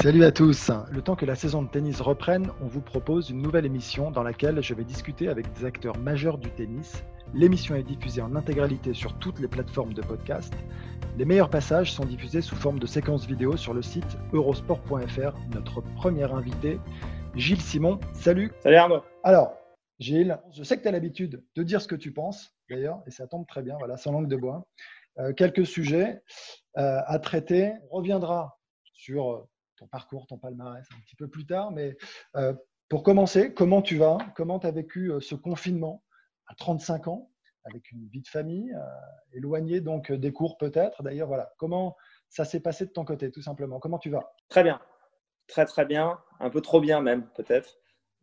Salut à tous. Le temps que la saison de tennis reprenne, on vous propose une nouvelle émission dans laquelle je vais discuter avec des acteurs majeurs du tennis. L'émission est diffusée en intégralité sur toutes les plateformes de podcast. Les meilleurs passages sont diffusés sous forme de séquences vidéo sur le site eurosport.fr. Notre premier invité, Gilles Simon. Salut. Salut Arnaud. Alors, Gilles, je sais que tu as l'habitude de dire ce que tu penses, d'ailleurs, et ça tombe très bien, voilà, sans langue de bois. Euh, quelques sujets euh, à traiter. On reviendra sur euh, ton parcours, ton palmarès un petit peu plus tard, mais euh, pour commencer, comment tu vas? Comment tu as vécu euh, ce confinement à 35 ans, avec une vie de famille, euh, éloignée donc des cours peut-être? D'ailleurs, voilà, comment ça s'est passé de ton côté, tout simplement? Comment tu vas? Très bien. Très, très bien. Un peu trop bien même, peut-être.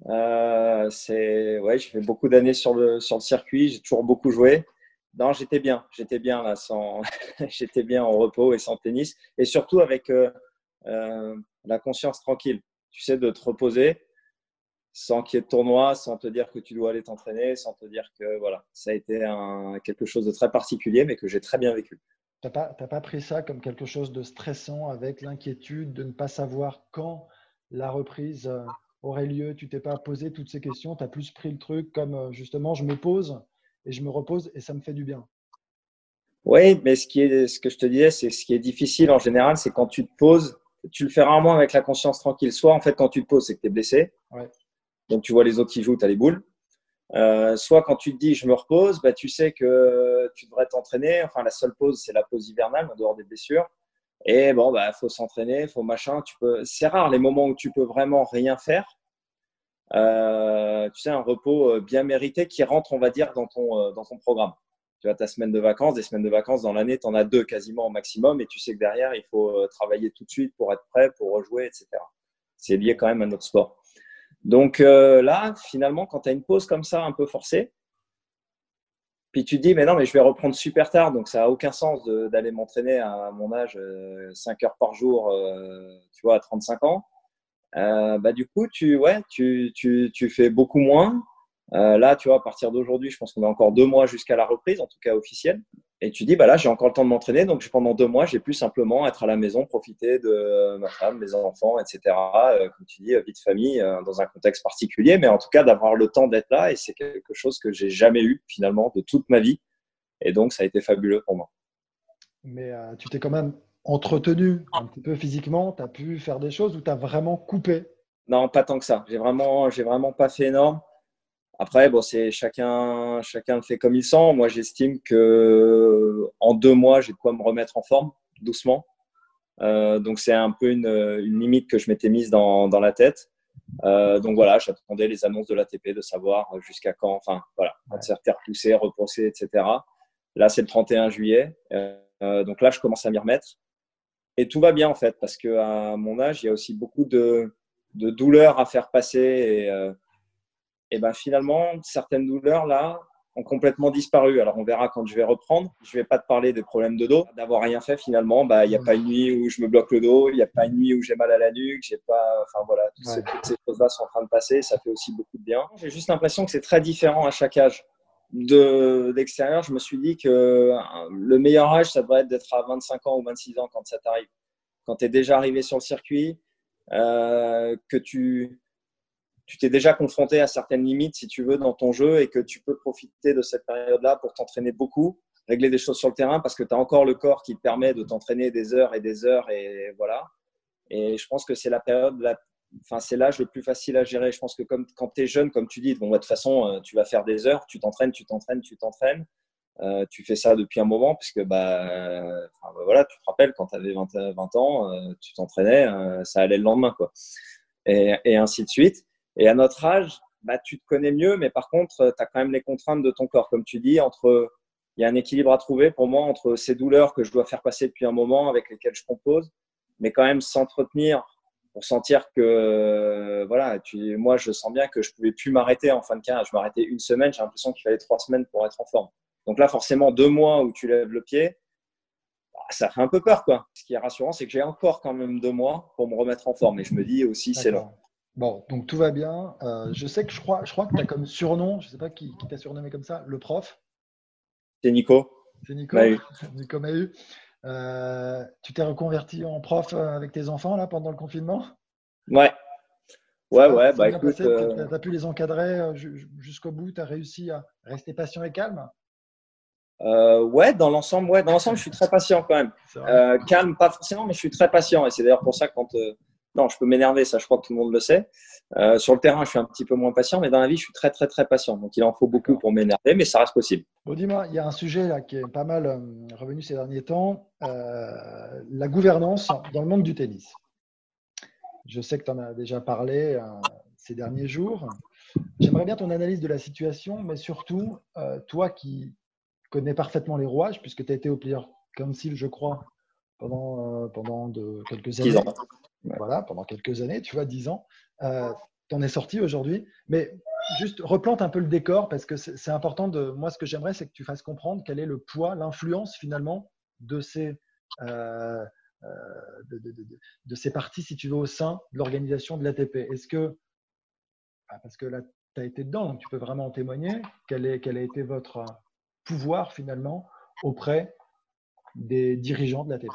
Euh, c'est ouais, j'ai fait beaucoup d'années sur le, sur le circuit, j'ai toujours beaucoup joué. Non, j'étais bien, j'étais bien là, sans, j'étais bien en repos et sans tennis, et surtout avec euh, euh, la conscience tranquille. Tu sais, de te reposer sans qu'il y ait de tournoi, sans te dire que tu dois aller t'entraîner, sans te dire que voilà, ça a été un, quelque chose de très particulier, mais que j'ai très bien vécu. Tu n'as pas, pas pris ça comme quelque chose de stressant avec l'inquiétude de ne pas savoir quand la reprise euh, aurait lieu? Tu t'es pas posé toutes ces questions, tu as plus pris le truc comme euh, justement je me pose et je me repose et ça me fait du bien. Oui, mais ce, qui est, ce que je te disais, c'est ce qui est difficile en général, c'est quand tu te poses, tu le fais rarement avec la conscience tranquille. Soit en fait, quand tu te poses, c'est que tu es blessé. Ouais. Donc tu vois les autres qui jouent, tu as les boules. Euh, soit quand tu te dis je me repose, bah, tu sais que tu devrais t'entraîner. Enfin, la seule pause, c'est la pause hivernale en dehors des blessures. Et bon, bah, faut s'entraîner, faut machin. Tu peux. C'est rare les moments où tu peux vraiment rien faire. Euh, tu sais, un repos euh, bien mérité qui rentre, on va dire, dans ton, dans ton programme. Tu as ta semaine de vacances, des semaines de vacances dans l'année, tu en as deux quasiment au maximum, et tu sais que derrière, il faut euh, travailler tout de suite pour être prêt, pour rejouer, etc. C'est lié quand même à notre sport. Donc euh, là, finalement, quand tu as une pause comme ça, un peu forcée, puis tu te dis, mais non, mais je vais reprendre super tard, donc ça n'a aucun sens d'aller m'entraîner à mon âge, euh, 5 heures par jour, euh, tu vois, à 35 ans. Bah, du coup, tu, ouais, tu, tu, tu fais beaucoup moins. Euh, là, tu vois, à partir d'aujourd'hui, je pense qu'on a encore deux mois jusqu'à la reprise, en tout cas officielle. Et tu dis, bah là, j'ai encore le temps de m'entraîner, donc pendant deux mois, j'ai pu simplement être à la maison, profiter de ma femme, mes enfants, etc. Euh, comme tu dis, vie de famille, euh, dans un contexte particulier, mais en tout cas d'avoir le temps d'être là. Et c'est quelque chose que j'ai jamais eu finalement de toute ma vie. Et donc, ça a été fabuleux pour moi. Mais euh, tu t'es quand même entretenu un petit peu physiquement, tu as pu faire des choses où tu as vraiment coupé? Non, pas tant que ça. J'ai vraiment, j'ai vraiment pas fait énorme. Après, bon, c'est chacun, chacun le fait comme il sent. Moi, j'estime que en deux mois, j'ai de quoi me remettre en forme doucement. Euh, donc, c'est un peu une, une limite que je m'étais mise dans, dans la tête. Euh, donc voilà, j'attendais les annonces de l'ATP de savoir jusqu'à quand, enfin voilà, quand c'est repoussé, repousser, etc. Là, c'est le 31 juillet. Euh, donc là, je commence à m'y remettre. Et tout va bien en fait, parce que à mon âge, il y a aussi beaucoup de, de douleurs à faire passer. Et, euh, et ben finalement, certaines douleurs là ont complètement disparu. Alors on verra quand je vais reprendre. Je vais pas te parler des problèmes de dos, d'avoir rien fait finalement. Bah il n'y a pas une nuit où je me bloque le dos, il n'y a pas une nuit où j'ai mal à la nuque, j'ai pas. Enfin voilà, toutes, ces, Ouais. toutes ces choses-là sont en train de passer. Ça fait aussi beaucoup de bien. J'ai juste l'impression que c'est très différent à chaque âge. De d'extérieur, je me suis dit que euh, le meilleur âge, ça devrait être d'être à 25 ans ou 26 ans quand ça t'arrive. Quand tu es déjà arrivé sur le circuit, euh, que tu tu t'es déjà confronté à certaines limites, si tu veux, dans ton jeu et que tu peux profiter de cette période-là pour t'entraîner beaucoup, régler des choses sur le terrain parce que tu as encore le corps qui te permet de t'entraîner des heures et des heures et voilà. Et je pense que c'est la période, enfin, c'est l'âge le plus facile à gérer. Je pense que quand tu es jeune, comme tu dis, bon, bah, de toute façon, euh, tu vas faire des heures, tu t'entraînes, tu t'entraînes, tu t'entraînes. Euh, tu fais ça depuis un moment, puisque bah, euh, enfin, bah, voilà, tu te rappelles quand tu avais 20, 20 ans, euh, tu t'entraînais, ça allait le lendemain. Quoi. Et ainsi de suite. Et à notre âge, bah, tu te connais mieux, mais par contre, tu as quand même les contraintes de ton corps. Comme tu dis, entre, il y a un équilibre à trouver pour moi entre ces douleurs que je dois faire passer depuis un moment, avec lesquelles je compose, mais quand même s'entretenir pour sentir que, voilà, tu, moi, je sens bien que je pouvais plus m'arrêter en fin de carrière. Je m'arrêtais une semaine, j'ai l'impression qu'il fallait trois semaines pour être en forme. Donc là, forcément, deux mois où tu lèves le pied, bah, ça fait un peu peur. Quoi. Ce qui est rassurant, c'est que j'ai encore quand même deux mois pour me remettre en forme. Et je me dis aussi, c'est long. Bon, donc tout va bien. Euh, je sais que je crois, je crois que tu as comme surnom, je ne sais pas qui, t'a surnommé comme ça, le prof. C'est Nico. C'est Nico. Nico Mahu. Euh, tu t'es reconverti en prof euh, avec tes enfants là pendant le confinement? Ouais. Ouais, ouais. Bah, écoute, tu as pu les encadrer jusqu'au bout. Tu as réussi à rester patient et calme? Ouais, dans l'ensemble, ouais, dans l'ensemble, je suis très patient quand même. calme, pas forcément, mais je suis très patient. Et c'est d'ailleurs pour ça que quand non, je peux m'énerver, ça je crois que tout le monde le sait. Euh, sur le terrain, je suis un petit peu moins patient, mais dans la vie, je suis très très très patient. Donc il en faut beaucoup pour m'énerver, mais ça reste possible. Bon, dis-moi, il y a un sujet là qui est pas mal euh, revenu ces derniers temps, euh, la gouvernance dans le monde du tennis. Je sais que tu en as déjà parlé ces derniers jours. J'aimerais bien ton analyse de la situation, mais surtout, toi qui connais parfaitement les rouages, puisque tu as été au Player Council, je crois, pendant, pendant de, quelques années voilà, pendant quelques années, tu vois, dix ans. Euh, tu en es sorti aujourd'hui. Mais juste replante un peu le décor parce que c'est important de. Moi, ce que j'aimerais, c'est que tu fasses comprendre quel est le poids, l'influence finalement de ces. Euh, euh, de, ces parties, si tu veux, au sein de l'organisation de l'ATP. Est-ce que, bah, parce que là, tu as été dedans, donc tu peux vraiment en témoigner, quel, est, quel a été votre pouvoir finalement auprès des dirigeants de l'ATP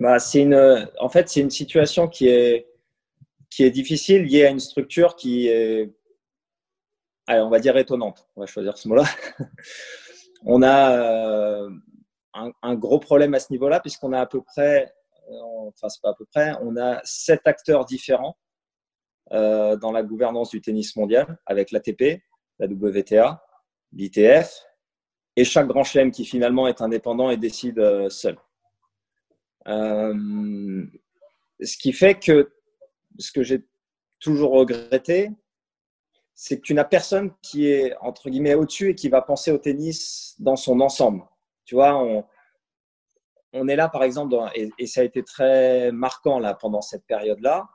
bah, c'est une, en fait, c'est une situation qui est, qui est difficile liée à une structure qui est, on va dire étonnante. On va choisir ce mot-là. on a euh, un, gros problème à ce niveau-là puisqu'on a à peu près, euh, enfin c'est pas à peu près, on a sept acteurs différents euh, dans la gouvernance du tennis mondial avec l'ATP, la WTA, l'ITF et chaque grand chelem qui finalement est indépendant et décide seul. Euh, ce qui fait que ce que j'ai toujours regretté, c'est que tu n'as personne qui est entre guillemets au-dessus et qui va penser au tennis dans son ensemble. Tu vois, on, est là par exemple, et, ça a été très marquant là pendant cette période-là.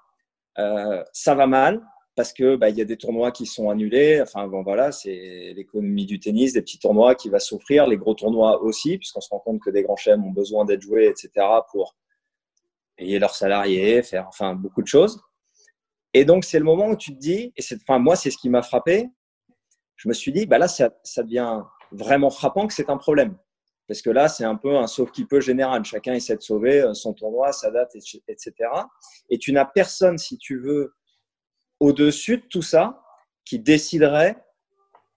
Euh, ça va mal, parce que bah, y a des tournois qui sont annulés. Enfin bon voilà, c'est l'économie du tennis, des petits tournois qui va souffrir, les gros tournois aussi, puisqu'on se rend compte que des grands chefs ont besoin d'être joués, etc. pour payer leurs salariés, faire enfin beaucoup de choses. Et donc c'est le moment où tu te dis, et c'est, enfin moi c'est ce qui m'a frappé. Je me suis dit, bah là ça, ça devient vraiment frappant que c'est un problème. Parce que là, c'est un peu un sauve qui peut général. Chacun essaie de sauver euh, son tournoi, sa date, etc. Et tu n'as personne, si tu veux, au-dessus de tout ça qui déciderait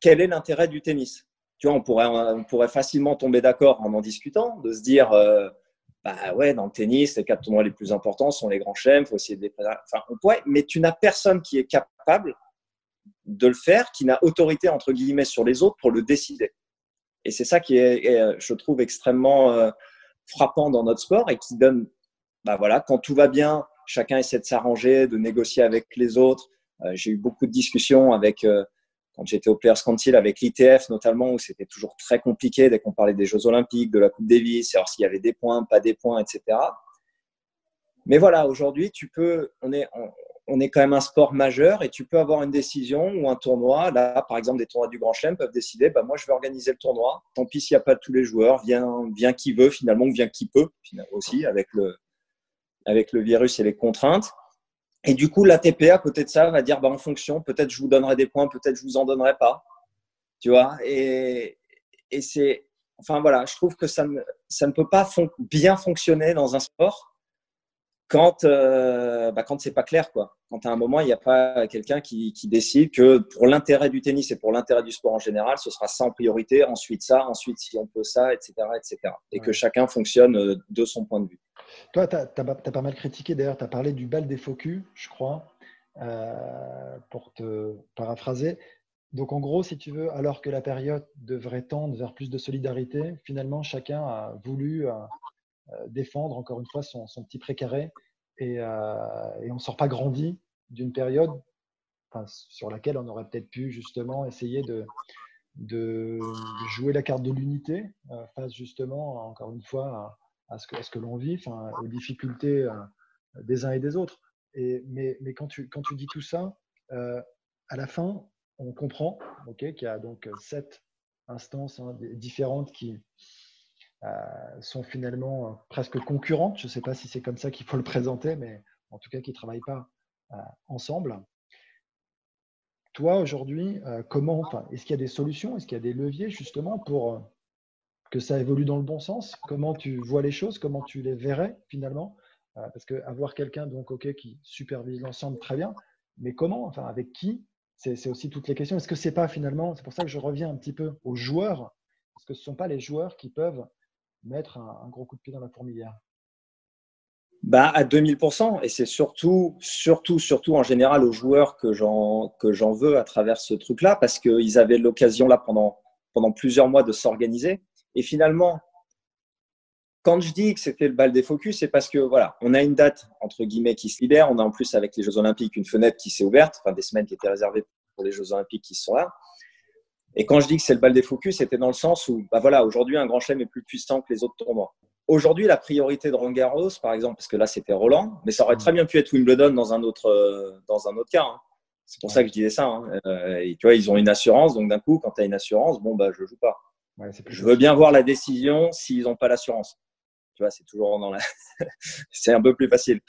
quel est l'intérêt du tennis. Tu vois, on pourrait, on pourrait facilement tomber d'accord en en discutant, de se dire, euh, bah ouais, dans le tennis, les quatre tournois les plus importants sont les grands chefs, faut essayer de les enfin, on pourrait, mais tu n'as personne qui est capable de le faire, qui n'a autorité entre guillemets sur les autres pour le décider. Et c'est ça qui est, je trouve, extrêmement euh, frappant dans notre sport et qui donne, bah voilà, quand tout va bien, chacun essaie de s'arranger, de négocier avec les autres. Euh, j'ai eu beaucoup de discussions avec, euh, quand j'étais au Players Council, avec l'ITF notamment, où c'était toujours très compliqué dès qu'on parlait des Jeux Olympiques, de la Coupe Davis, savoir s'il y avait des points, pas des points, etc. Mais voilà, aujourd'hui, tu peux, on est, on, est quand même un sport majeur et tu peux avoir une décision ou un tournoi. Là, par exemple, des tournois du Grand Chelem peuvent décider, bah, moi, je vais organiser le tournoi. Tant pis s'il n'y a pas tous les joueurs, vient, vient qui veut finalement, ou vient qui peut aussi avec le, avec le virus et les contraintes. Et du coup, l'ATP, à côté de ça, va dire bah, en fonction, peut-être je vous donnerai des points, peut-être je vous en donnerai pas. Tu vois? Et, c'est. Enfin voilà, je trouve que ça ne, ça ne peut pas bien fonctionner dans un sport quand, euh, bah, quand c'est pas clair. Quoi. Quand à un moment, il n'y a pas quelqu'un qui, qui, décide que pour l'intérêt du tennis et pour l'intérêt du sport en général, ce sera ça en priorité, ensuite ça, ensuite si on peut ça, etc. etc. Et que chacun fonctionne euh, de son point de vue. Toi, tu as, pas mal critiqué, d'ailleurs, tu as parlé du bal des focus, je crois, euh, pour te paraphraser. Donc, en gros, si tu veux, alors que la période devrait tendre vers plus de solidarité, finalement, chacun a voulu euh, défendre encore une fois son, petit précaré et, euh, et on ne sort pas grandi d'une période sur laquelle on aurait peut-être pu justement essayer de, jouer la carte de l'unité face justement, encore une fois, à, ce que, l'on vit, aux difficultés des uns et des autres. Et, mais, mais quand, tu, quand tu dis tout ça, à la fin, on comprend qu'il y a donc sept instances hein, différentes qui euh, sont finalement euh, presque concurrentes. Je ne sais pas si c'est comme ça qu'il faut le présenter, mais en tout cas qui ne travaillent pas euh, ensemble. Toi, aujourd'hui, comment, est-ce qu'il y a des solutions, est-ce qu'il y a des leviers justement pour que ça évolue dans le bon sens? Comment tu vois les choses? Comment tu les verrais finalement? Parce qu'avoir quelqu'un donc ok qui supervise l'ensemble, très bien, mais comment Enfin, avec qui? C'est aussi toutes les questions. Est-ce que c'est pas finalement, c'est pour ça que je reviens un petit peu aux joueurs, est-ce que ce ne sont pas les joueurs qui peuvent mettre un, gros coup de pied dans la fourmilière bah, à 2000%, et c'est surtout, surtout, surtout en général aux joueurs que j'en, veux à travers ce truc-là, parce qu'ils avaient l'occasion là pendant, pendant plusieurs mois de s'organiser. Et finalement, quand je dis que c'était le bal des focus, c'est parce que voilà, on a une date entre guillemets qui se libère. On a en plus avec les Jeux Olympiques une fenêtre qui s'est ouverte, enfin des semaines qui étaient réservées pour les Jeux Olympiques qui sont là. Et quand je dis que c'est le bal des focus, c'était dans le sens où, bah voilà, aujourd'hui un Grand Chelem est plus puissant que les autres tournois. Aujourd'hui, la priorité de Roland Garros, par exemple, parce que là c'était Roland, mais ça aurait très bien pu être Wimbledon dans un autre, euh, dans un autre cas. Hein. C'est pour ça que je disais ça. Hein. Euh, et tu vois, ils ont une assurance, donc d'un coup, quand tu as une assurance, bon bah je joue pas. je veux bien voir la décision s'ils n'ont pas l'assurance c'est toujours dans la. c'est un peu plus facile.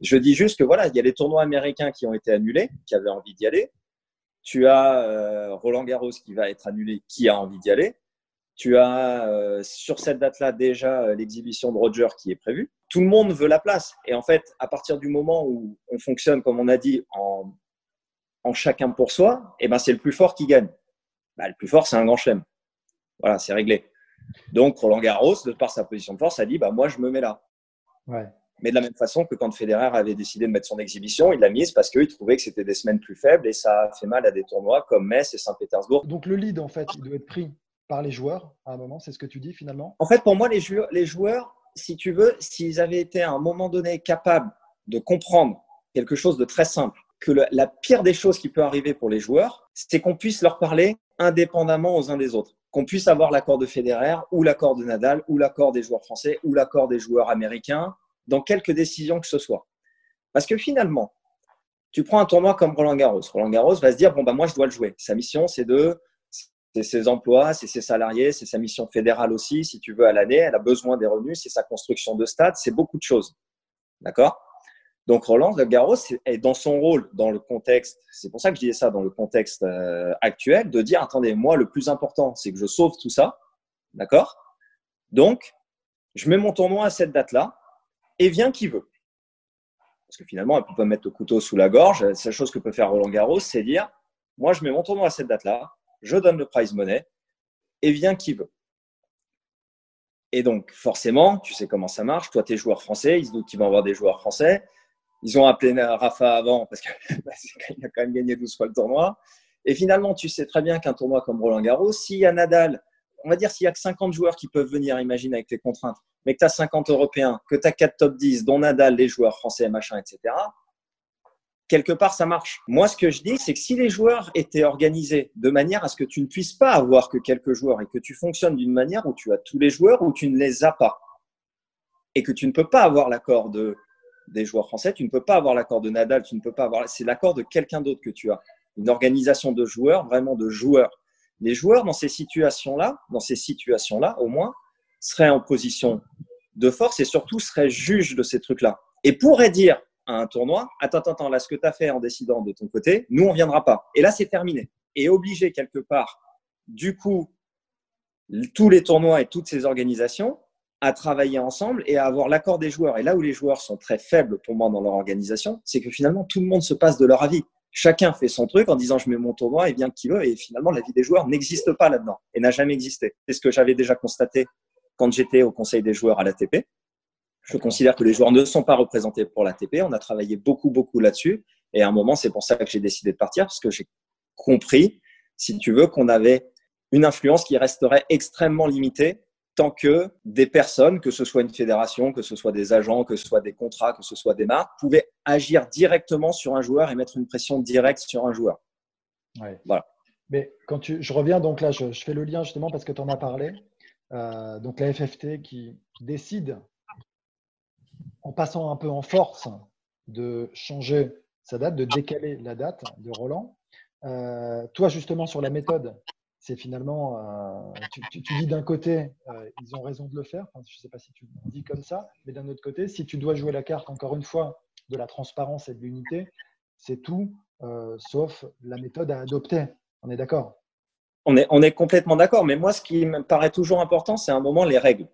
Je dis juste que voilà, il y a les tournois américains qui ont été annulés, qui avaient envie d'y aller. Tu as euh, Roland Garros qui va être annulé, qui a envie d'y aller. Tu as euh, sur cette date-là déjà euh, l'exhibition de Roger qui est prévue. Tout le monde veut la place. Et en fait, à partir du moment où on fonctionne, comme on a dit, en, en chacun pour soi, eh ben c'est le plus fort qui gagne. Bah, le plus fort, c'est un grand chelem. Voilà, c'est réglé. Donc Roland Garros, de par sa position de force, a dit bah, Moi, je me mets là. Mais de la même façon que quand Federer avait décidé de mettre son exhibition, il l'a mise parce qu'il trouvait que c'était des semaines plus faibles et ça a fait mal à des tournois comme Metz et Saint-Pétersbourg. Donc le lead, en fait, il doit être pris par les joueurs à un moment, c'est ce que tu dis finalement? En fait, pour moi, les joueurs, les joueurs si tu veux, s'ils avaient été à un moment donné capables de comprendre quelque chose de très simple, que la pire des choses qui peut arriver pour les joueurs, c'est qu'on puisse leur parler indépendamment aux uns des autres. Qu'on puisse avoir l'accord de Federer ou l'accord de Nadal ou l'accord des joueurs français ou l'accord des joueurs américains dans quelques décisions que ce soit. Parce que finalement, tu prends un tournoi comme Roland Garros. Roland Garros va se dire bon bah moi je dois le jouer. Sa mission c'est de c'est ses emplois, c'est ses salariés, c'est sa mission fédérale aussi si tu veux à l'année, elle a besoin des revenus, c'est sa construction de stade, c'est beaucoup de choses. D'accord? Donc Roland Garros est dans son rôle, dans le contexte, c'est pour ça que je disais ça, dans le contexte euh, actuel, de dire, attendez, moi, le plus important, c'est que je sauve tout ça, d'accord? Donc, je mets mon tournoi à cette date-là, et vient qui veut. Parce que finalement, elle peut pas mettre le couteau sous la gorge. La seule chose que peut faire Roland Garros, c'est dire, moi, je mets mon tournoi à cette date-là, je donne le prize money, et vient qui veut. Et donc, forcément, tu sais comment ça marche. Toi, tu es joueur français, ils se doutent qu'ils vont avoir des joueurs français. Ils ont appelé Rafa avant parce qu'il a quand même gagné 12 fois le tournoi. Et finalement, tu sais très bien qu'un tournoi comme Roland Garros, s'il y a Nadal, on va dire s'il y a que 50 joueurs qui peuvent venir, imagine avec les contraintes, mais que tu as 50 Européens, que tu as 4 top 10, dont Nadal, les joueurs français, machin, etc., quelque part, ça marche. Moi, ce que je dis, c'est que si les joueurs étaient organisés de manière à ce que tu ne puisses pas avoir que quelques joueurs et que tu fonctionnes d'une manière où tu as tous les joueurs ou tu ne les as pas, et que tu ne peux pas avoir l'accord de des joueurs français, tu ne peux pas avoir l'accord de Nadal, tu ne peux pas avoir. C'est l'accord de quelqu'un d'autre que tu as. Une organisation de joueurs, vraiment de joueurs. Les joueurs dans ces situations-là, dans ces situations-là, au moins, seraient en position de force et surtout seraient juges de ces trucs-là. Et pourraient dire à un tournoi, attends, attends, attends, là, ce que tu as fait en décidant de ton côté, nous, on ne viendra pas. Et là, c'est terminé. Et obligé quelque part, du coup, tous les tournois et toutes ces organisations à travailler ensemble et à avoir l'accord des joueurs. Et là où les joueurs sont très faibles pour moi dans leur organisation, c'est que finalement tout le monde se passe de leur avis. Chacun fait son truc en disant je mets mon tournoi et bien qui veut. Et finalement, la vie des joueurs n'existe pas là-dedans et n'a jamais existé. C'est ce que j'avais déjà constaté quand j'étais au conseil des joueurs à l'ATP. Je considère que les joueurs ne sont pas représentés pour l'ATP. On a travaillé beaucoup, beaucoup là-dessus. Et à un moment, c'est pour ça que j'ai décidé de partir parce que j'ai compris, si tu veux, qu'on avait une influence qui resterait extrêmement limitée tant que des personnes, que ce soit une fédération, que ce soit des agents, que ce soit des contrats, que ce soit des marques, pouvaient agir directement sur un joueur et mettre une pression directe sur un joueur. Voilà. Mais quand tu, je reviens donc là, je, fais le lien justement parce que tu en as parlé. Euh, donc la FFT qui décide, en passant un peu en force, de changer sa date, de décaler la date de Roland. Euh, toi, justement, sur la méthode, c'est finalement, euh, tu, dis d'un côté, euh, ils ont raison de le faire. je ne sais pas si tu dis comme ça, mais d'un autre côté, si tu dois jouer la carte, encore une fois, de la transparence et de l'unité, c'est tout sauf la méthode à adopter. On est d'accord? On est, on est complètement d'accord. Mais moi, ce qui me paraît toujours important, c'est un moment les règles.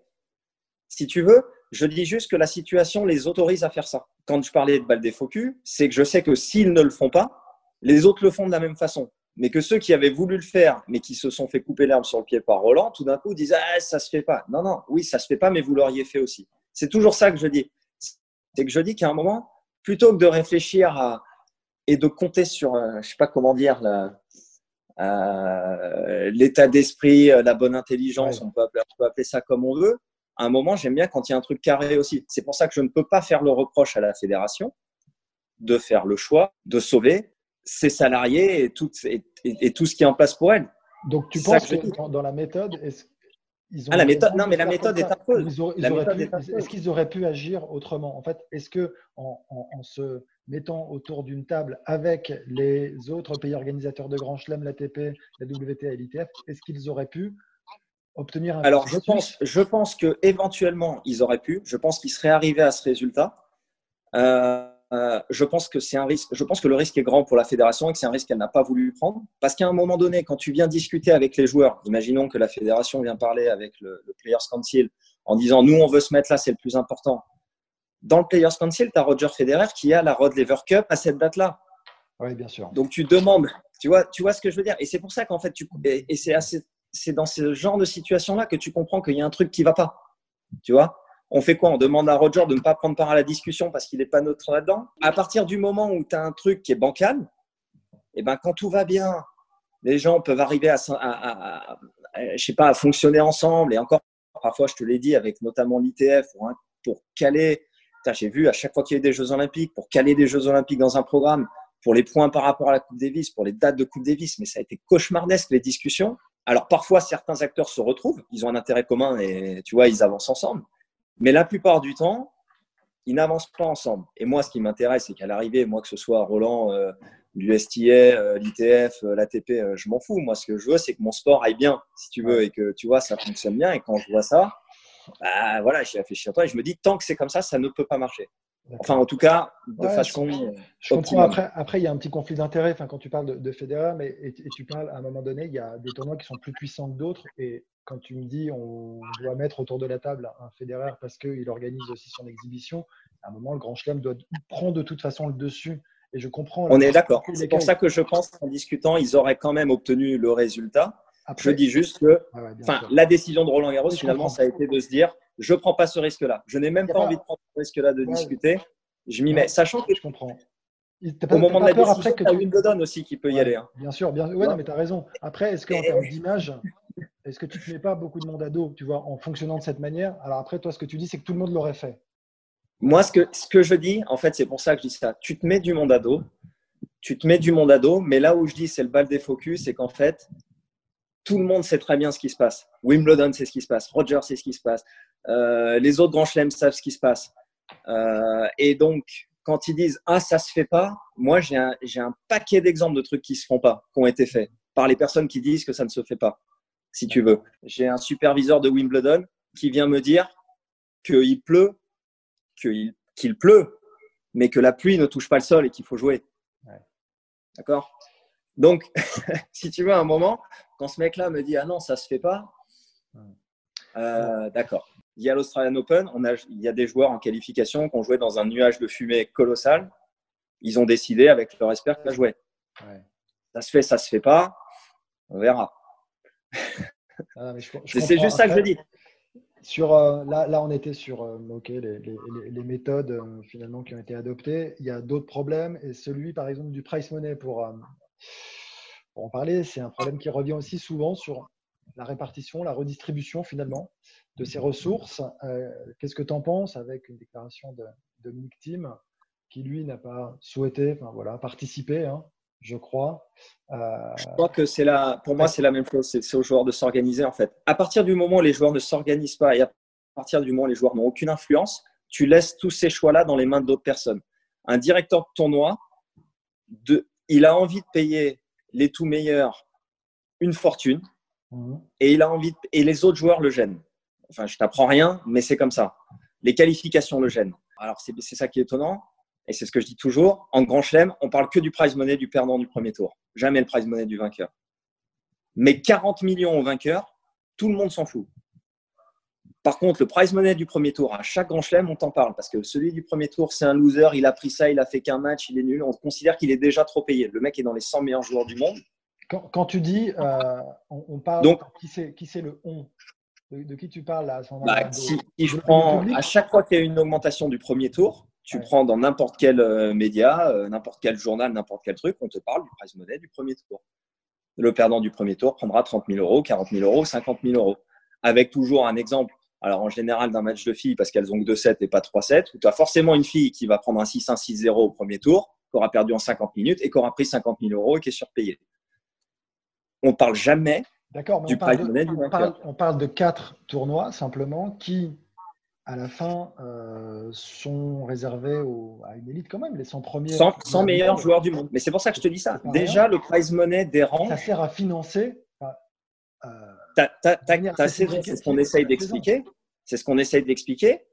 Si tu veux, je dis juste que la situation les autorise à faire ça. Quand je parlais de balle des focus, c'est que je sais que s'ils ne le font pas, les autres le font de la même façon. Mais que ceux qui avaient voulu le faire, mais qui se sont fait couper l'herbe sur le pied par Roland, tout d'un coup disent Ah, ça se fait pas. Non, non, oui, ça se fait pas, mais vous l'auriez fait aussi. C'est toujours ça que je dis. C'est que je dis qu'à un moment, plutôt que de réfléchir à, et de compter sur, euh, je sais pas comment dire, euh, l'état d'esprit, euh, la bonne intelligence, on, peut appeler, on peut appeler ça comme on veut, à un moment, j'aime bien quand il y a un truc carré aussi. C'est pour ça que je ne peux pas faire le reproche à la fédération de faire le choix de sauver ses salariés et tout, et, tout ce qui est en place pour elle. Donc tu penses que, dans, la méthode, est-ce ils ont ah, la méthode, non, mais la méthode est affreuse. Est-ce qu'ils auraient pu agir autrement En fait, est-ce que en, se mettant autour d'une table avec les autres pays organisateurs de Grand Chelem, l'ATP, la WTA et l'ITF, est-ce qu'ils auraient pu obtenir un Alors, je pense, je pense que éventuellement ils auraient pu. Je pense qu'ils seraient arrivés à ce résultat. Euh, euh, je pense que c'est un risque. Je pense que le risque est grand pour la fédération et que c'est un risque qu'elle n'a pas voulu prendre. Parce qu'à un moment donné, quand tu viens discuter avec les joueurs, imaginons que la fédération vient parler avec le, Players Council en disant nous on veut se mettre là, c'est le plus important. Dans le Players Council, tu as Roger Federer qui a la Rod Lever Cup à cette date-là. Oui, bien sûr. Donc tu demandes, tu vois, tu vois ce que je veux dire? Et c'est pour ça qu'en fait, tu, et c'est dans ce genre de situation-là que tu comprends qu'il y a un truc qui va pas. Tu vois? On fait quoi? On demande à Roger de ne pas prendre part à la discussion parce qu'il n'est pas neutre là-dedans? À partir du moment où tu as un truc qui est bancal, eh ben, quand tout va bien, les gens peuvent arriver à, je sais pas, à fonctionner ensemble. Et encore, parfois, je te l'ai dit, avec notamment l'ITF, pour, pour caler. J'ai vu à chaque fois qu'il y a eu des Jeux Olympiques, pour caler des Jeux Olympiques dans un programme, pour les points par rapport à la Coupe Davis, pour les dates de Coupe Davis, mais ça a été cauchemardesque les discussions. Alors parfois, certains acteurs se retrouvent, ils ont un intérêt commun et tu vois, ils avancent ensemble. Mais la plupart du temps, ils n'avancent pas ensemble. Et moi, ce qui m'intéresse, c'est qu'à l'arrivée, moi, que ce soit Roland, euh, l'USTA, euh, l'ITF, euh, l'ATP, euh, je m'en fous. Moi, ce que je veux, c'est que mon sport aille bien, si tu veux, et que tu vois, ça fonctionne bien. Et quand je vois ça, bah, voilà, j'ai réfléchi à toi et je me dis, tant que c'est comme ça, ça ne peut pas marcher. Enfin, en tout cas, de façon. Je comprends. Après, après, il y a un petit conflit d'intérêt enfin, quand tu parles de, de Federer, mais et, tu parles à un moment donné, il y a des tournois qui sont plus puissants que d'autres. Et quand tu me dis on doit mettre autour de la table un Federer parce qu'il organise aussi son exhibition, à un moment, le Grand Chelem doit prendre de toute façon le dessus. Et je comprends. On est d'accord. C'est pour ça que je pense qu'en discutant, ils auraient quand même obtenu le résultat. je dis juste que enfin, la décision de Roland Garros, finalement, ça a été de se dire je ne prends pas ce risque-là. Je n'ai même pas, envie de prendre ce risque-là de discuter. Je m'y mets. Sachant que je comprends. Au moment de la décision, après que tu as Wimbledon aussi qui peut y aller. Hein. Bien sûr, bien Ouais, non, mais tu as raison. Après, est-ce qu'en termes d'image, est-ce que tu ne mets pas beaucoup de monde à dos, tu vois, en fonctionnant de cette manière? Alors après, toi, ce que tu dis, c'est que tout le monde l'aurait fait. Moi, ce que, ce que je dis, en fait, c'est pour ça que je dis ça. Tu te mets du monde à dos. Tu te mets du monde à dos, mais là où je dis c'est le bal des focus, c'est qu'en fait, tout le monde sait très bien ce qui se passe. Wimbledon sait ce qui se passe, Roger sait ce qui se passe, euh, les autres grands chelems savent ce qui se passe. Euh, et donc, quand ils disent ah ça se fait pas, moi j'ai un, un, paquet d'exemples de trucs qui se font pas, qui ont été faits par les personnes qui disent que ça ne se fait pas. Si tu veux, j'ai un superviseur de Wimbledon qui vient me dire qu'il pleut, qu'il pleut, mais que la pluie ne touche pas le sol et qu'il faut jouer. D'accord? Donc, si tu veux, à un moment, quand ce mec-là me dit Ah non, ça se fait pas, euh, d'accord. Il y a l'Australian Open, on a, il y a des joueurs en qualification qui ont joué dans un nuage de fumée colossal. Ils ont décidé avec leur expert de jouer. Ça se fait, ça se fait pas, on verra. Ah, c'est juste ça que je dis. Sur, euh, là, là, on était sur euh, les, les, méthodes finalement qui ont été adoptées. Il y a d'autres problèmes et celui, par exemple, du price money pour, pour en parler, c'est un problème qui revient aussi souvent sur la répartition, la redistribution finalement de ces ressources. Euh, qu'est-ce que tu en penses avec une déclaration de Dominique Thiem qui, lui, n'a pas souhaité enfin, voilà, participer, hein, je crois. Euh, je crois que c'est la, pour moi, c'est la même chose. C'est aux joueurs de s'organiser en fait. À partir du moment où les joueurs ne s'organisent pas et à partir du moment où les joueurs n'ont aucune influence, tu laisses tous ces choix-là dans les mains d'autres personnes. Un directeur de tournoi, de, il a envie de payer les tout meilleurs une fortune mhm. et il a envie et les autres joueurs le gênent. Enfin, je t'apprends rien, mais c'est comme ça. Les qualifications le gênent. Alors c'est ça qui est étonnant et c'est ce que je dis toujours. En Grand Chelem, on parle que du prize money du perdant du premier tour, jamais le prize money du vainqueur. Mais 40 millions au vainqueur, tout le monde s'en fout. Par contre, le prize money du premier tour, à chaque grand chelem, on t'en parle parce que celui du premier tour, c'est un loser, il a pris ça, il a fait qu'un match, il est nul. On considère qu'il est déjà trop payé. Le mec est dans les 100 meilleurs joueurs du monde. Quand, tu dis, euh, on, parle, Donc, qui c'est le on de, qui tu parles là bah, si, je prends à chaque fois qu'il y a une augmentation du premier tour, tu prends dans n'importe quel euh, média, euh, n'importe quel journal, n'importe quel truc, on te parle du prize money du premier tour. Le perdant du premier tour prendra 30 000 euros, 40 000 euros, 50 000 euros. Avec toujours un exemple alors en général, d'un match de filles, parce qu'elles ont que 2-7 et pas 3-7, où tu as forcément une fille qui va prendre un 6-1, 6-0 au premier tour, qui aura perdu en 50 minutes et qui aura pris 50 000 euros et qui est surpayée. On ne parle jamais du prize money du on parle, on parle de quatre tournois simplement qui, à la fin, euh, sont réservés à une élite quand même, les 100 premiers. 100, meilleurs joueurs du monde. Mais c'est pour ça que je te dis ça. Déjà, le prize money des rangs. Ça sert à financer. Euh, c'est ce qu'on essaye d'expliquer. C'est ce qu'on essaye d'expliquer.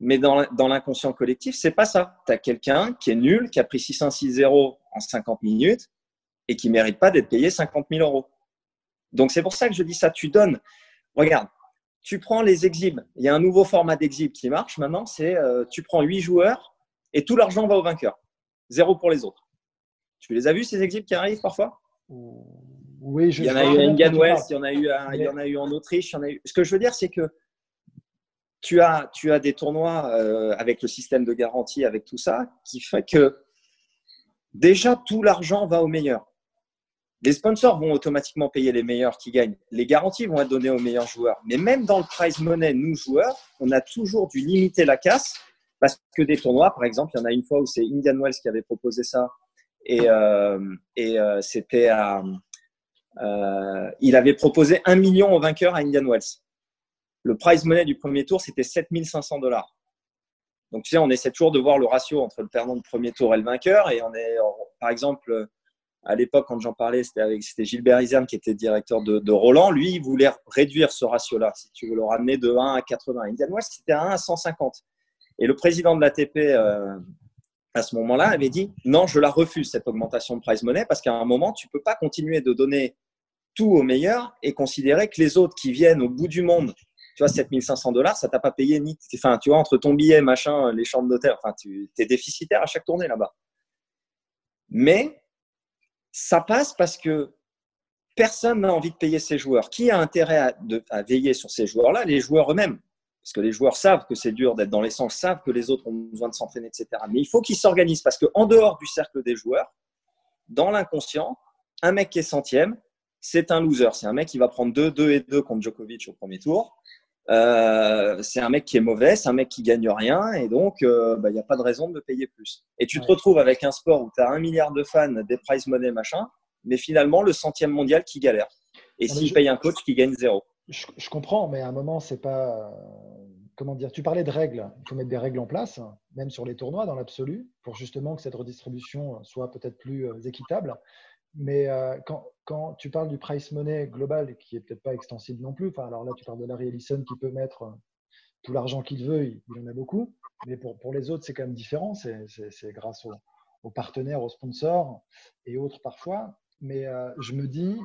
Mais dans, l'inconscient collectif, c'est pas ça. Tu as quelqu'un qui est nul, qui a pris 6-1-6-0 en 50 minutes et qui mérite pas d'être payé 50 000 euros. Donc, c'est pour ça que je dis ça. Tu donnes. Regarde, tu prends les exhibes. Il y a un nouveau format d'exhib qui marche maintenant. C'est euh, tu prends 8 joueurs et tout l'argent va au vainqueur. Zéro pour les autres. Tu les as vus, ces exhibes qui arrivent parfois? Oui, je il y en a eu à Indian West, il y en a eu, il y en a eu en Autriche. Il y en a eu... Ce que je veux dire, c'est que tu as, tu as des tournois euh, avec le système de garantie, avec tout ça, qui fait que déjà tout l'argent va aux meilleurs. Les sponsors vont automatiquement payer les meilleurs qui gagnent. Les garanties vont être données aux meilleurs joueurs. Mais même dans le prize money, nous joueurs, on a toujours dû limiter la casse parce que des tournois, par exemple, il y en a une fois où c'est Indian Wells qui avait proposé ça et, euh, euh, c'était à, euh, il avait proposé un million au vainqueur à Indian Wells. Le prize money du premier tour, c'était 7500 dollars. Donc, tu sais, on essaie toujours de voir le ratio entre le perdant du premier tour et le vainqueur. Et on est, par exemple, à l'époque, quand j'en parlais, c'était Gilbert Isam qui était directeur de, Roland. Lui, il voulait réduire ce ratio-là, si tu veux le ramener de 1 à 80. Indian Wells, c'était à 1 à 150. Et le président de l'ATP, euh, à ce moment-là, avait dit non, je la refuse, cette augmentation de prize money, parce qu'à un moment, tu ne peux pas continuer de donner tout au meilleur et considérer que les autres qui viennent au bout du monde, tu vois, 7500 dollars, ça t'a pas payé ni, enfin, tu vois, entre ton billet, machin, les chambres d'hôtel, enfin, tu es déficitaire à chaque tournée là-bas. Mais ça passe parce que personne n'a envie de payer ses joueurs. Qui a intérêt à, veiller sur ces joueurs-là? Les joueurs eux-mêmes. Parce que les joueurs savent que c'est dur d'être dans l'essence, savent que les autres ont besoin de s'entraîner, etc. Mais il faut qu'ils s'organisent parce qu'en dehors du cercle des joueurs, dans l'inconscient, un mec qui est centième, c'est un loser. C'est un mec qui va prendre 2, 2 et 2 contre Djokovic au premier tour. Euh, c'est un mec qui est mauvais, c'est un mec qui gagne rien et donc il euh, n'y bah, a pas de raison de le payer plus. Et tu te retrouves avec un sport où tu as un milliard de fans, des prize money, machin, mais finalement le centième mondial qui galère. Et s'il paye un coach qui gagne zéro. Je, je, comprends, mais à un moment, c'est pas. Comment dire Tu parlais de règles. Il faut mettre des règles en place, même sur les tournois dans l'absolu, pour justement que cette redistribution soit peut-être plus euh, équitable. Mais euh, quand, quand, tu parles du price money global, qui est peut-être pas extensible non plus, enfin, alors là, tu parles de Larry Ellison qui peut mettre euh, tout l'argent qu'il veut, il, en a beaucoup. Mais pour, pour les autres, c'est quand même différent. C'est grâce aux, partenaires, aux sponsors et autres parfois. Mais euh, je me dis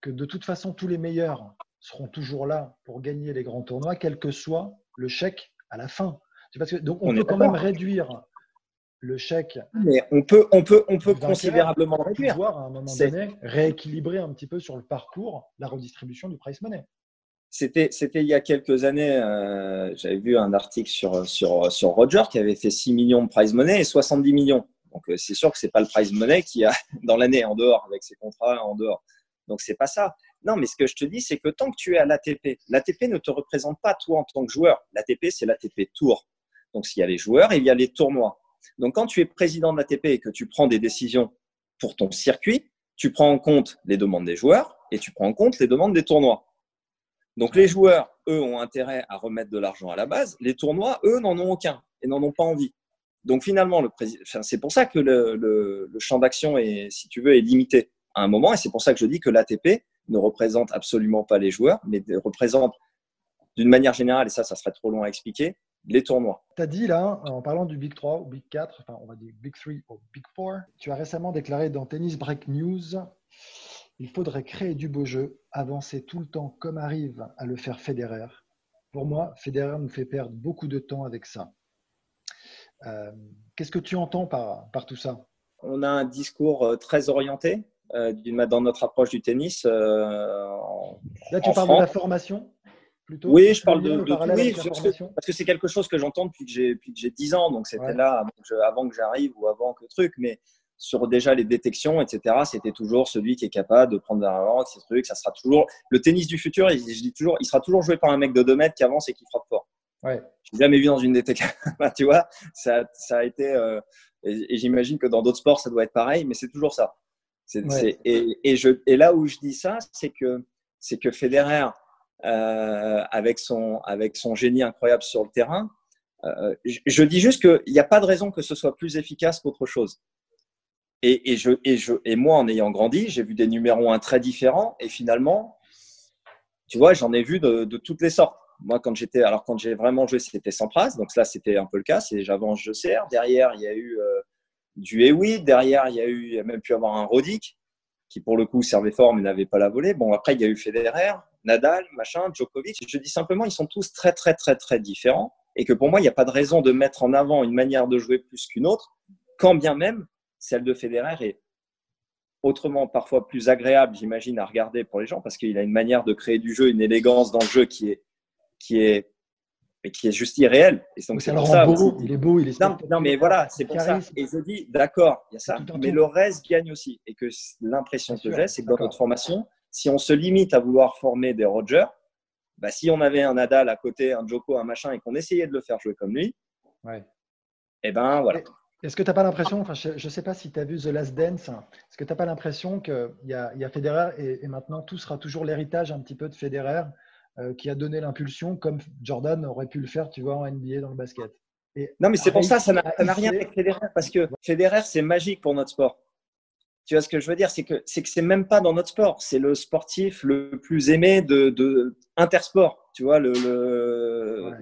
que de toute façon, tous les meilleurs seront toujours là pour gagner les grands tournois, quel que soit le chèque à la fin. Parce que, donc, on, peut quand même réduire le chèque. Mais on peut, on peut, on peut considérablement réduire. Pouvoir, à un moment donné, rééquilibrer un petit peu sur le parcours la redistribution du price money. C'était, c'était il y a quelques années, euh, j'avais vu un article sur, sur, sur Roger qui avait fait 6 millions de prize money et 70 millions. Donc, euh, c'est sûr que c'est pas le prize money qui a dans l'année en dehors avec ses contrats en dehors. Donc, c'est pas ça. Non, mais ce que je te dis, c'est que tant que tu es à l'ATP, l'ATP ne te représente pas toi en tant que joueur. L'ATP, c'est l'ATP Tour. Donc, s'il y a les joueurs, il y a les tournois. Donc, quand tu es président de l'ATP et que tu prends des décisions pour ton circuit, tu prends en compte les demandes des joueurs et tu prends en compte les demandes des tournois. Donc, les joueurs, eux, ont intérêt à remettre de l'argent à la base. Les tournois, eux, n'en ont aucun et n'en ont pas envie. Donc, finalement, c'est pour ça que le, le champ d'action, est, si tu veux, est limité à un moment. Et c'est pour ça que je dis que l'ATP ne représente absolument pas les joueurs, mais représente d'une manière générale, et ça, ça serait trop long à expliquer, les tournois. Tu as dit là, en parlant du Big 3 ou Big 4, enfin on va dire Big 3 ou Big 4, tu as récemment déclaré dans Tennis Break News il faudrait créer du beau jeu, avancer tout le temps comme arrive à le faire Federer. Pour moi, Federer nous fait perdre beaucoup de temps avec ça. Euh, qu'est-ce que tu entends par, par tout ça? On a un discours euh, très orienté euh, dans notre approche du tennis. Là, tu parles de la formation? Oui, je parle de, oui, parce que c'est quelque chose que j'entends depuis que j'ai depuis que j'ai 10 ans, donc c'était là avant que j'arrive ou avant que le truc, mais sur déjà les détections, etc. C'était toujours celui qui est capable de prendre la rente, ces trucs. Ça sera toujours le tennis du futur. je dis toujours, il sera toujours joué par un mec de 2 mètres qui avance et qui frappe fort. Ouais. n'ai jamais vu dans une détection. Bah, tu vois, ça, ça a été. Euh, et, j'imagine que dans d'autres sports, ça doit être pareil, mais c'est toujours ça. et, et, je, et là où je dis ça, c'est que c'est que Federer euh, avec, son, avec son génie incroyable sur le terrain. Euh, je, dis juste qu'il n'y a pas de raison que ce soit plus efficace qu'autre chose. Et, et, je, et, je, et moi, en ayant grandi, j'ai vu des numéros 1 très différents. Et finalement, tu vois, j'en ai vu de, toutes les sortes. Moi, quand j'étais, alors quand j'ai vraiment joué, c'était Sampras. Donc là, c'était un peu le cas. C'est j'avance, je sers. Derrière, il y a eu euh, du Ewi. Derrière, il y a eu, il y a même pu avoir un Rodic qui pour le coup servait fort mais n'avait pas la volée. Bon, après, il y a eu Federer, Nadal, machin, Djokovic. Je dis simplement, ils sont tous très, très, très, très différents et que pour moi, il n'y a pas de raison de mettre en avant une manière de jouer plus qu'une autre, quand bien même celle de Federer est autrement parfois plus agréable, j'imagine, à regarder pour les gens parce qu'il a une manière de créer du jeu, une élégance dans le jeu qui est, qui est mais qui est juste irréel. Et donc, c'est pour ça. Beau, il est beau, il est non, non, mais voilà, c'est pour ça. Et je dis, d'accord, il y a ça, mais le reste gagne aussi. Et que l'impression que j'ai, c'est que dans notre formation, si on se limite à vouloir former des Rogers, bah, si on avait un Nadal à côté, un Joko, un machin, et qu'on essayait de le faire jouer comme lui, ouais. et eh ben voilà. Est-ce que tu n'as pas l'impression, enfin, je ne sais pas si tu as vu The Last Dance, est-ce que tu n'as pas l'impression qu'il y, a, y a Federer et, et, maintenant tout sera toujours l'héritage un petit peu de Federer euh, qui a donné l'impulsion, comme Jordan aurait pu le faire, tu vois, en NBA dans le basket? Et non, mais c'est pour ça, ça n'a rien avec Federer, parce que Federer, c'est magique pour notre sport. Tu vois ce que je veux dire? C'est que c'est que c'est même pas dans notre sport. C'est le sportif le plus aimé de, de intersport. Tu vois le,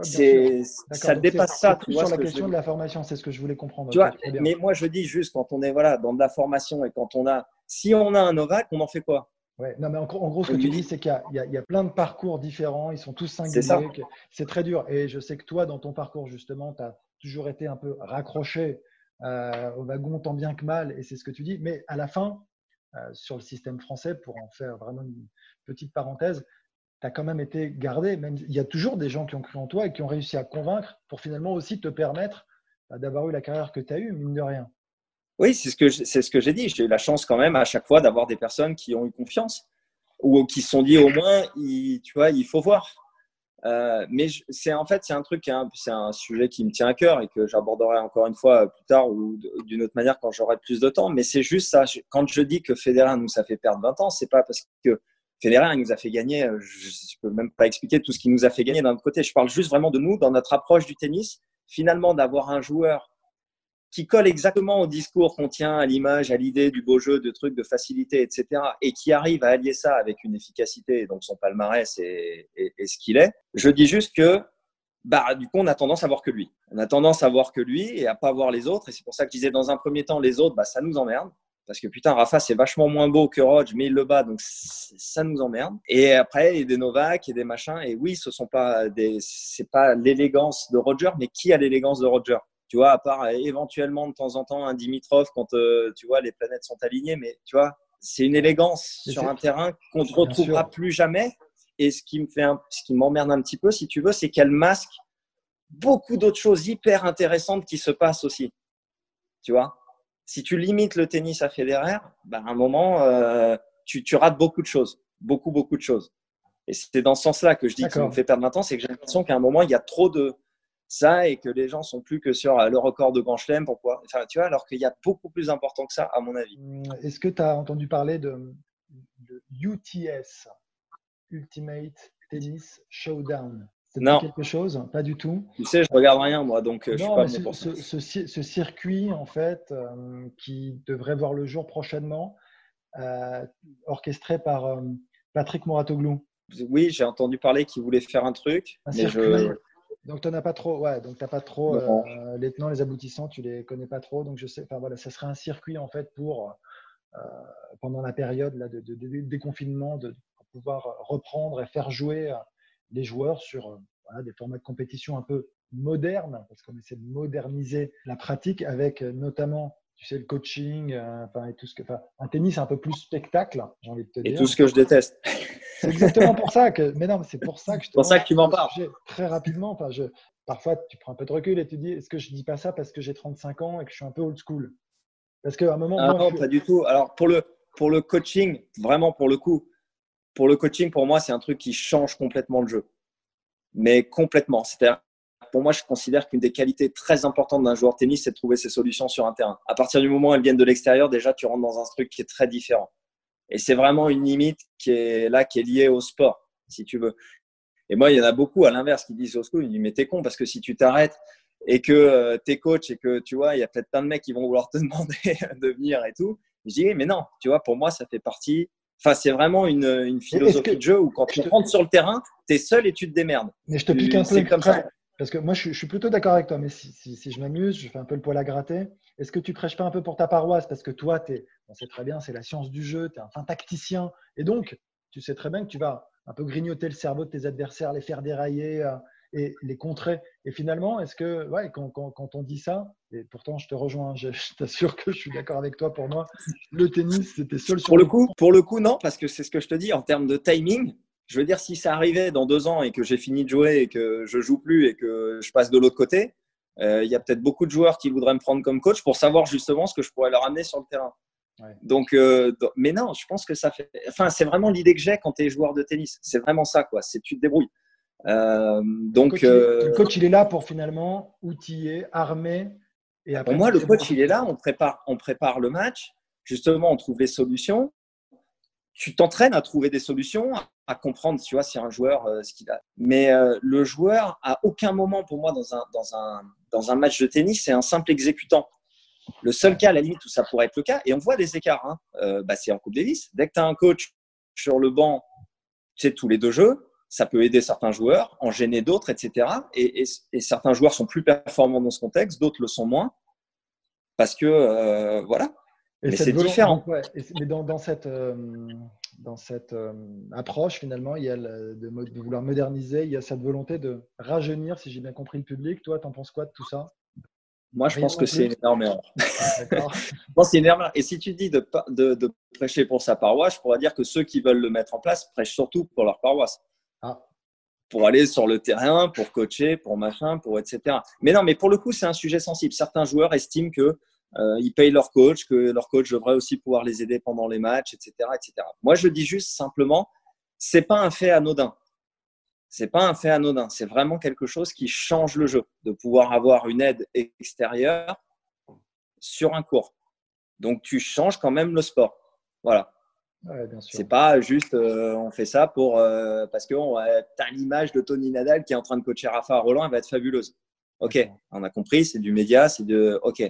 c'est ça dépasse ça. Tu vois sur la question de la formation, c'est ce que je voulais comprendre. Tu vois, mais moi je dis juste quand on est voilà dans de la formation et quand on a, si on a un Novak, on en fait quoi? Ouais, non, mais en, gros, ce que tu dis, c'est qu'il y, y, a plein de parcours différents, ils sont tous singuliers. C'est très dur. Et je sais que toi, dans ton parcours, justement, tu as toujours été un peu raccroché euh, au wagon tant bien que mal, et c'est ce que tu dis. Mais à la fin, euh, sur le système français, pour en faire vraiment une petite parenthèse, tu as quand même été gardé. Même, il y a toujours des gens qui ont cru en toi et qui ont réussi à convaincre pour finalement aussi te permettre bah, d'avoir eu la carrière que tu as eue, mine de rien. Oui, c'est ce que j'ai dit. J'ai eu la chance quand même à chaque fois d'avoir des personnes qui ont eu confiance ou qui se sont dit au moins, tu vois, il faut voir. Euh, mais c'est en fait c'est un truc, c'est un sujet qui me tient à cœur et que j'aborderai encore une fois plus tard ou d'une autre manière quand j'aurai plus de temps. Mais c'est juste ça. Quand je dis que Federer nous a fait perdre 20 ans, c'est pas parce que Federer nous a fait gagner. Euh, je, ne peux même pas expliquer tout ce qu'il nous a fait gagner d'un autre côté. Je parle juste vraiment de nous dans notre approche du tennis. Finalement, d'avoir un joueur qui colle exactement au discours qu'on tient, à l'image, à l'idée du beau jeu, de trucs de facilité, etc., et qui arrive à allier ça avec une efficacité, donc son palmarès est, ce qu'il est, je dis juste que bah, du coup, on a tendance à voir que lui. On a tendance à voir que lui et à pas voir les autres. Et c'est pour ça que je disais dans un premier temps, les autres, bah, ça nous emmerde. Parce que putain, Rafa, c'est vachement moins beau que Roger, mais il le bat, donc ça nous emmerde. Et après, il y a des Novak et des machins. Et oui, ce sont pas des, c'est pas l'élégance de Roger, mais qui a l'élégance de Roger? Tu vois, à part euh, éventuellement de temps en temps un Dimitrov quand euh, tu vois les planètes sont alignées, mais tu vois, c'est une élégance sur un terrain qu'on ne retrouvera plus jamais. Et ce qui me fait, ce qui m'emmerde un petit peu, si tu veux, c'est qu'elle masque beaucoup d'autres choses hyper intéressantes qui se passent aussi. Tu vois, si tu limites le tennis à Federer, ben à un moment, euh, tu, tu rates beaucoup de choses, beaucoup, beaucoup de choses. Et c'est dans ce sens-là que je dis qu'il me fait perdre temps, c'est que j'ai l'impression qu'à un moment, il y a trop de ça et que les gens sont plus que sur euh, le record de Grand Chelem. Pourquoi? Enfin, tu vois, alors qu'il y a beaucoup plus important que ça, à mon avis. Hum, est-ce que tu as entendu parler de, UTS, Ultimate Tennis Showdown? Non. quelque chose? Pas du tout? Tu sais, je regarde rien, moi, donc euh, je suis pas ce, pour ça. Ce, circuit, en fait, euh, qui devrait voir le jour prochainement, orchestré par Patrick Moratoglou oui, j'ai entendu parler qu'il voulait faire un truc. mais je... Donc, tu n'as pas trop, ouais, donc pas trop euh, les tenants, les aboutissants, tu les connais pas trop. Donc, je sais, enfin voilà, ça serait un circuit en fait pour euh, pendant la période là, de, déconfinement, de, pouvoir reprendre et faire jouer euh, les joueurs sur des formats de compétition un peu modernes, parce qu'on essaie de moderniser la pratique avec notamment tu sais, le coaching, enfin, et tout ce que, enfin, un tennis un peu plus spectacle, j'ai envie de te dire. Et tout ce que je déteste. C'est exactement pour ça que, mais non, c'est pour ça que je pour ça que tu m'en parles. Très rapidement, enfin, je, parfois, tu prends un peu de recul et tu dis, est-ce que je dis pas ça parce que j'ai 35 ans et que je suis un peu old school? Parce qu'à un moment. Ah non, pas du tout. Alors, pour le, pour le coaching, vraiment pour le coup, pour le coaching, pour moi, c'est un truc qui change complètement le jeu. Mais complètement. C'est-à-dire, pour moi, je considère qu'une des qualités très importantes d'un joueur de tennis, c'est de trouver ses solutions sur un terrain. À partir du moment où elles viennent de l'extérieur, déjà, tu rentres dans un truc qui est très différent. Et c'est vraiment une limite qui est là, qui est liée au sport, si tu veux. Et moi, il y en a beaucoup à l'inverse qui disent au school, ils disent, mais t'es con parce que si tu t'arrêtes et que euh, t'es coach et que tu vois, il y a peut-être plein de mecs qui vont vouloir te demander de venir et tout. Je dis, mais non, tu vois, pour moi, ça fait partie. Enfin, c'est vraiment une, une philosophie de jeu où quand tu rentres sur le terrain, tu es seul et tu te démerdes. Mais je te pique un peu comme ça. Parce que moi, je, suis plutôt d'accord avec toi, mais si, si, je m'amuse, je fais un peu le poil à gratter. Est-ce que tu prêches pas un peu pour ta paroisse? Parce que toi, es, on sait très bien, c'est la science du jeu, tu es un fin tacticien. Et donc, tu sais très bien que tu vas un peu grignoter le cerveau de tes adversaires, les faire dérailler euh, et les contrer. Et finalement, est-ce que, ouais, quand, quand, on dit ça, et pourtant je te rejoins, je, t'assure que je suis d'accord avec toi, pour moi, le tennis, c'était seul sur pour le coup. Pour le coup, non, parce que c'est ce que je te dis en termes de timing. Je veux dire, si ça arrivait dans deux ans et que j'ai fini de jouer et que je joue plus et que je passe de l'autre côté, euh, il y a peut-être beaucoup de joueurs qui voudraient me prendre comme coach pour savoir justement ce que je pourrais leur amener sur le terrain. Donc, euh, mais non, je pense que ça fait. Enfin, c'est vraiment l'idée que j'ai quand tu es joueur de tennis. C'est vraiment ça, quoi. C'est tu te débrouilles. Euh, donc, le coach, il est là pour finalement outiller, armer. Et après, pour moi, le coach, il est là. On prépare, on prépare le match. Justement, on trouve les solutions. Tu t'entraînes à trouver des solutions, à comprendre, tu vois, si un joueur ce qu'il a. Mais le joueur, à aucun moment, pour moi, dans un, dans un, dans un match de tennis, c'est un simple exécutant. Le seul cas, à la limite, où ça pourrait être le cas, et on voit des écarts, hein, euh, bah, c'est en Coupe Davis. Dès que tu as un coach sur le banc, tu sais, tous les deux jeux, ça peut aider certains joueurs, en gêner d'autres, etc. Et, certains joueurs sont plus performants dans ce contexte, d'autres le sont moins, parce que, euh, voilà. mais c'est différent. mais dans, cette, euh, dans cette approche, finalement, il y a de, de, vouloir moderniser, il y a cette volonté de rajeunir, si j'ai bien compris le public. Toi, tu en penses quoi de tout ça? Moi, je pense que c'est une énorme erreur. c'est une erreur. Et si tu dis de, de, prêcher pour sa paroisse, je pourrais dire que ceux qui veulent le mettre en place prêchent surtout pour leur paroisse. Ah. Pour aller sur le terrain, pour coacher, pour machin, pour etc. Mais non, mais pour le coup, c'est un sujet sensible. Certains joueurs estiment que euh, ils payent leur coach, que leur coach devrait aussi pouvoir les aider pendant les matchs, etc., etc. Moi, je dis juste simplement, c'est pas un fait anodin c'est pas un fait anodin, c'est vraiment quelque chose qui change le jeu, de pouvoir avoir une aide extérieure sur un cours. Donc tu changes quand même le sport. Voilà. Ouais, c'est pas juste euh, on fait ça pour euh, parce que tu as l'image de Tony Nadal qui est en train de coacher Rafa Roland, elle va être fabuleuse. Ok, on a compris, c'est du média, c'est de ok,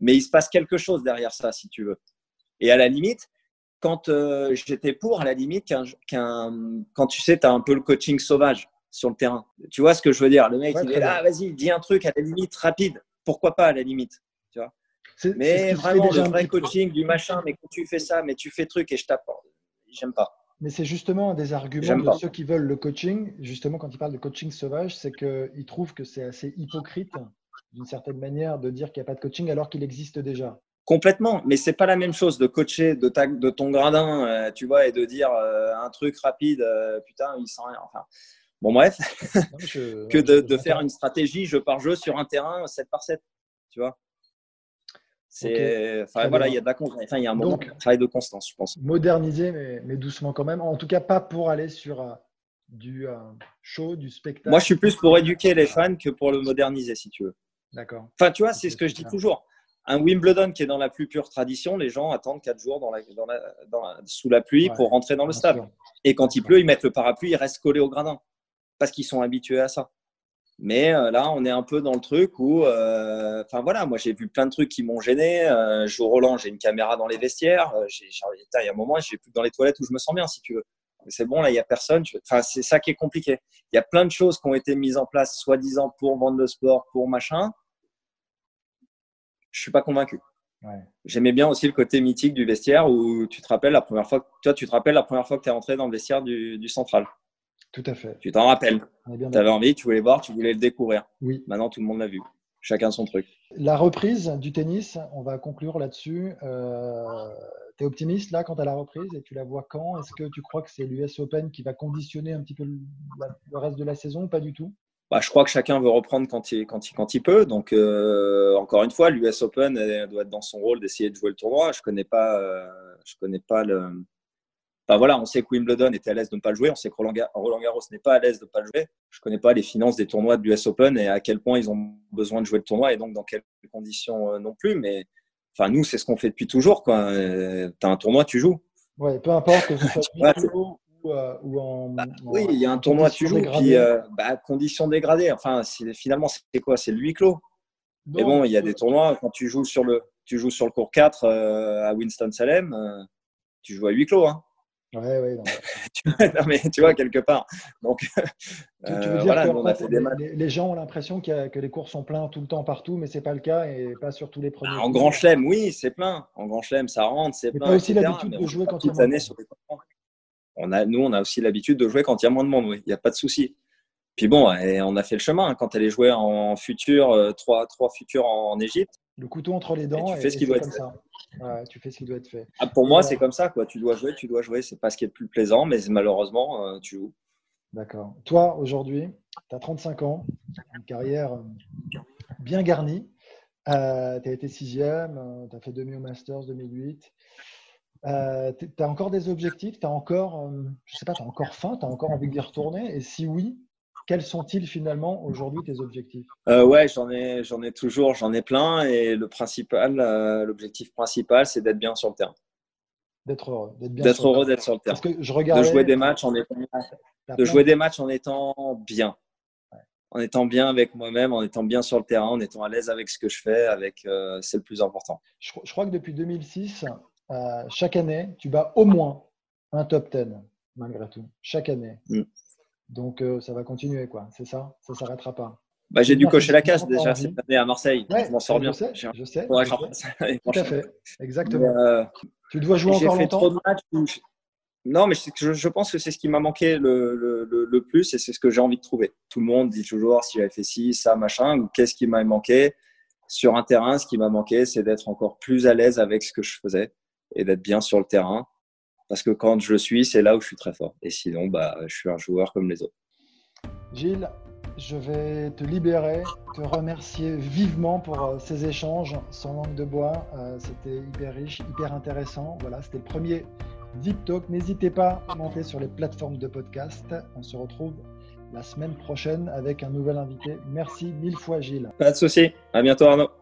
mais il se passe quelque chose derrière ça si tu veux. Et à la limite, quand euh, j'étais pour, à la limite, quand tu sais, tu as un peu le coaching sauvage sur le terrain. Tu vois ce que je veux dire? Le mec, il est là, vas-y, dis un truc à la limite rapide. Pourquoi pas à la limite tu vois? Mais vraiment, le vrai coaching, du machin, mais quand tu fais ça, mais tu fais truc et je tape. J'aime pas. Mais c'est justement un des arguments de ceux qui veulent le coaching, justement, quand ils parlent de coaching sauvage, c'est qu'ils trouvent que c'est assez hypocrite, d'une certaine manière, de dire qu'il n'y a pas de coaching alors qu'il existe déjà. Complètement, mais c'est pas la même chose de coacher de, ta, de ton gradin, euh, tu vois, et de dire euh, un truc rapide, euh, putain, il sent rien. Enfin, bon, bref, que de, de faire une stratégie jeu par jeu sur un terrain 7 par 7, tu vois. C'est, enfin, voilà, il y a de la enfin, il y a un moment de travail de constance, je pense. Moderniser, mais, mais, doucement quand même. En tout cas, pas pour aller sur du show, du spectacle. Moi, je suis plus pour éduquer les fans que pour le moderniser, si tu veux. D'accord. Enfin, tu vois, c'est ce que je dis toujours. Un Wimbledon qui est dans la plus pure tradition, les gens attendent quatre jours dans la, dans la, sous la pluie pour rentrer dans le stade. Et quand il pleut, ils mettent le parapluie, ils restent collés au gradin parce qu'ils sont habitués à ça. Mais euh, là, on est un peu dans le truc où, euh, enfin voilà, moi j'ai vu plein de trucs qui m'ont gêné. Euh, jour Roland, j'ai une caméra dans les vestiaires. Euh, j'ai, il y a un moment, j'ai plus dans les toilettes où je me sens bien, si tu veux. c'est bon, là, il y a personne. Enfin, c'est ça qui est compliqué. Il y a plein de choses qui ont été mises en place, soi-disant pour vendre le sport, pour machin. Je suis pas convaincu. Ouais. J'aimais bien aussi le côté mythique du vestiaire où tu te rappelles la première fois, toi, tu te rappelles la première fois que tu es rentré dans le vestiaire du, du central. Tout à fait. Tu t'en rappelles. Tu avais envie, tu voulais voir, tu voulais le découvrir. Oui. Maintenant, tout le monde l'a vu. Chacun son truc. La reprise du tennis, on va conclure là-dessus. Euh, tu es optimiste là quant à la reprise et tu la vois quand? Est-ce que tu crois que c'est l'US Open qui va conditionner un petit peu le, reste de la saison ou pas du tout? Bah, je crois que chacun veut reprendre quand il, quand il, quand il peut. Donc, euh, encore une fois, l'US Open doit être dans son rôle d'essayer de jouer le tournoi. Je connais pas, euh, je connais pas le, voilà, on sait que Wimbledon était à l'aise de ne pas le jouer, on sait que Roland, Garros n'est pas à l'aise de ne pas le jouer. Je ne connais pas les finances des tournois de l'US Open et à quel point ils ont besoin de jouer le tournoi et donc dans quelles conditions euh, non plus. Mais enfin, nous, c'est ce qu'on fait depuis toujours. Tu as un tournoi, tu joues. Ouais, peu importe que ce soit ou, euh, ou en, bah, Oui, il y a un tournoi, tu joues. Puis, euh, bah, conditions dégradées. Enfin, finalement, c'est quoi? C'est le huis clos. Mais bon, il y a des tournois, quand tu joues sur le, tu joues sur le cours 4 à Winston-Salem, tu joues à huis clos. Hein. Ouais, ouais, non, mais tu vois, quelque part. Donc, tu, veux euh, les, gens ont l'impression que les cours sont pleins tout le temps partout, mais c'est pas le cas et pas sur tous les premiers. Ah, en grand chelem, oui, c'est plein. En grand chelem, ça rentre, c'est plein. Tu as aussi l'habitude de jouer quand il y a. On a, nous, on a aussi l'habitude de jouer quand il y a moins de monde, oui. Il n'y a pas de souci. Puis bon, et on a fait le chemin. Quand elle est jouée en futur, euh, trois, trois futurs en Égypte, le couteau entre les dents. Et tu fais ce qui doit être fait. tu fais ce qui doit être fait. Ah, pour moi, c'est comme ça. Quoi. Tu dois jouer, tu dois jouer. C'est pas ce qui est le plus plaisant, mais malheureusement, euh, tu joues. D'accord. Toi, aujourd'hui, tu as 35 ans, une carrière euh, bien garnie. Euh, tu as été sixième, tu as fait demi au Masters 2008. Tu as encore des objectifs? Tu as encore, je sais pas, tu as encore faim? Tu as encore envie d'y retourner? Et si oui, quels sont-ils finalement aujourd'hui tes objectifs? Euh, Ouais, j'en ai, j'en ai toujours, j'en ai plein. Et le principal, euh, l'objectif principal, c'est d'être bien sur le terrain. D'être heureux, d'être bien. D'être heureux, d'être sur le terrain. Parce que je regardais, de jouer des matchs en étant, de jouer des matchs en étant bien, en étant bien avec moi-même, en étant bien sur le terrain, en étant à l'aise avec ce que je fais. Avec, euh, c'est le plus important. Je, crois que depuis 2006, euh, chaque année, tu bats au moins un top 10 malgré tout, chaque année. Mm. Donc, euh, ça va continuer, quoi. C'est ça Ça ne s'arrêtera pas. Bah, j'ai dû cocher la case déjà cette année à Marseille. je m'en sors bien. Je sais. Je sais, Tout à fait. Exactement. Euh, tu dois jouer encore fait longtemps? trop de matchs Non, mais je, je, pense que c'est ce qui m'a manqué le, le, le, plus et c'est ce que j'ai envie de trouver. Tout le monde dit toujours si j'avais fait ci, ça, machin, ou qu'est-ce qui m'a manqué? Sur un terrain, ce qui m'a manqué, c'est d'être encore plus à l'aise avec ce que je faisais et d'être bien sur le terrain parce que quand je suis, c'est là où je suis très fort. Et sinon, bah, je suis un joueur comme les autres. Gilles, je vais te libérer, te remercier vivement pour euh, ces échanges sans langue de bois. Euh, c'était hyper riche, hyper intéressant. Voilà, c'était le premier Deep Talk. N'hésitez pas à monter sur les plateformes de podcast. On se retrouve la semaine prochaine avec un nouvel invité. Merci mille fois, Gilles. Pas de souci. À bientôt, Arnaud.